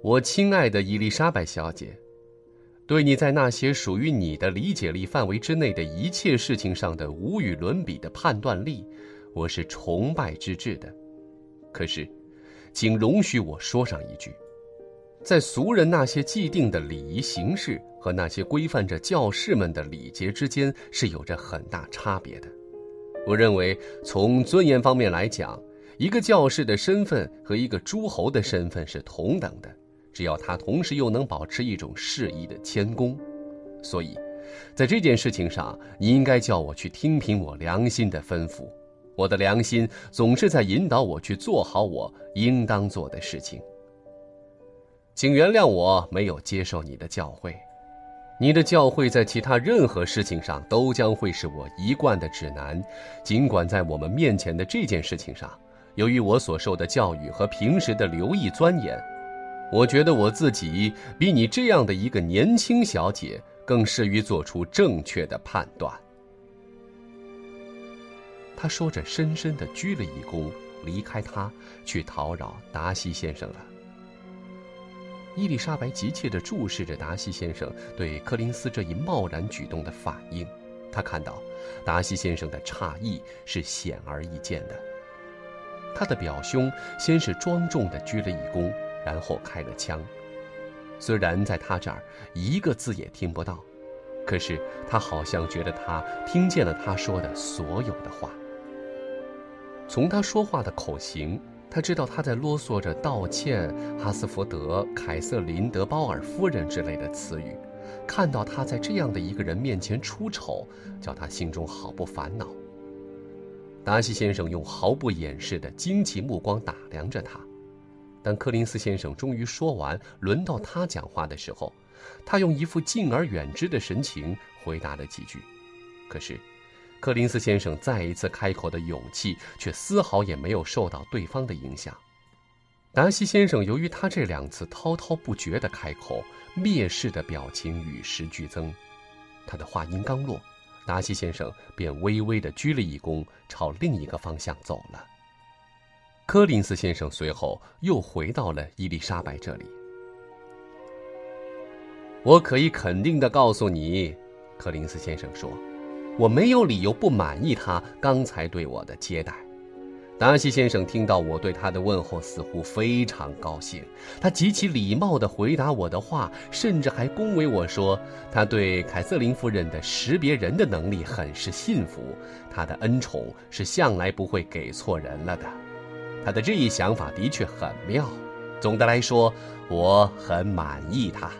我亲爱的伊丽莎白小姐，对你在那些属于你的理解力范围之内的一切事情上的无与伦比的判断力，我是崇拜之至的。可是，请容许我说上一句。在俗人那些既定的礼仪形式和那些规范着教士们的礼节之间是有着很大差别的。我认为，从尊严方面来讲，一个教士的身份和一个诸侯的身份是同等的，只要他同时又能保持一种适宜的谦恭。所以，在这件事情上，你应该叫我去听凭我良心的吩咐。我的良心总是在引导我去做好我应当做的事情。请原谅我没有接受你的教诲，你的教诲在其他任何事情上都将会是我一贯的指南，尽管在我们面前的这件事情上，由于我所受的教育和平时的留意钻研，我觉得我自己比你这样的一个年轻小姐更适于做出正确的判断。他说着，深深的鞠了一躬，离开他，去讨扰达西先生了。伊丽莎白急切地注视着达西先生对柯林斯这一贸然举动的反应，她看到达西先生的诧异是显而易见的。他的表兄先是庄重地鞠了一躬，然后开了枪。虽然在他这儿一个字也听不到，可是他好像觉得他听见了他说的所有的话。从他说话的口型。他知道他在啰嗦着道歉，哈斯福德、凯瑟琳·德鲍尔夫人之类的词语。看到他在这样的一个人面前出丑，叫他心中好不烦恼。达西先生用毫不掩饰的惊奇目光打量着他。当柯林斯先生终于说完，轮到他讲话的时候，他用一副敬而远之的神情回答了几句。可是。柯林斯先生再一次开口的勇气，却丝毫也没有受到对方的影响。达西先生由于他这两次滔滔不绝的开口，蔑视的表情与时俱增。他的话音刚落，达西先生便微微的鞠了一躬，朝另一个方向走了。柯林斯先生随后又回到了伊丽莎白这里。我可以肯定的告诉你，柯林斯先生说。我没有理由不满意他刚才对我的接待。达西先生听到我对他的问候，似乎非常高兴。他极其礼貌地回答我的话，甚至还恭维我说，他对凯瑟琳夫人的识别人的能力很是信服，他的恩宠是向来不会给错人了的。他的这一想法的确很妙。总的来说，我很满意他。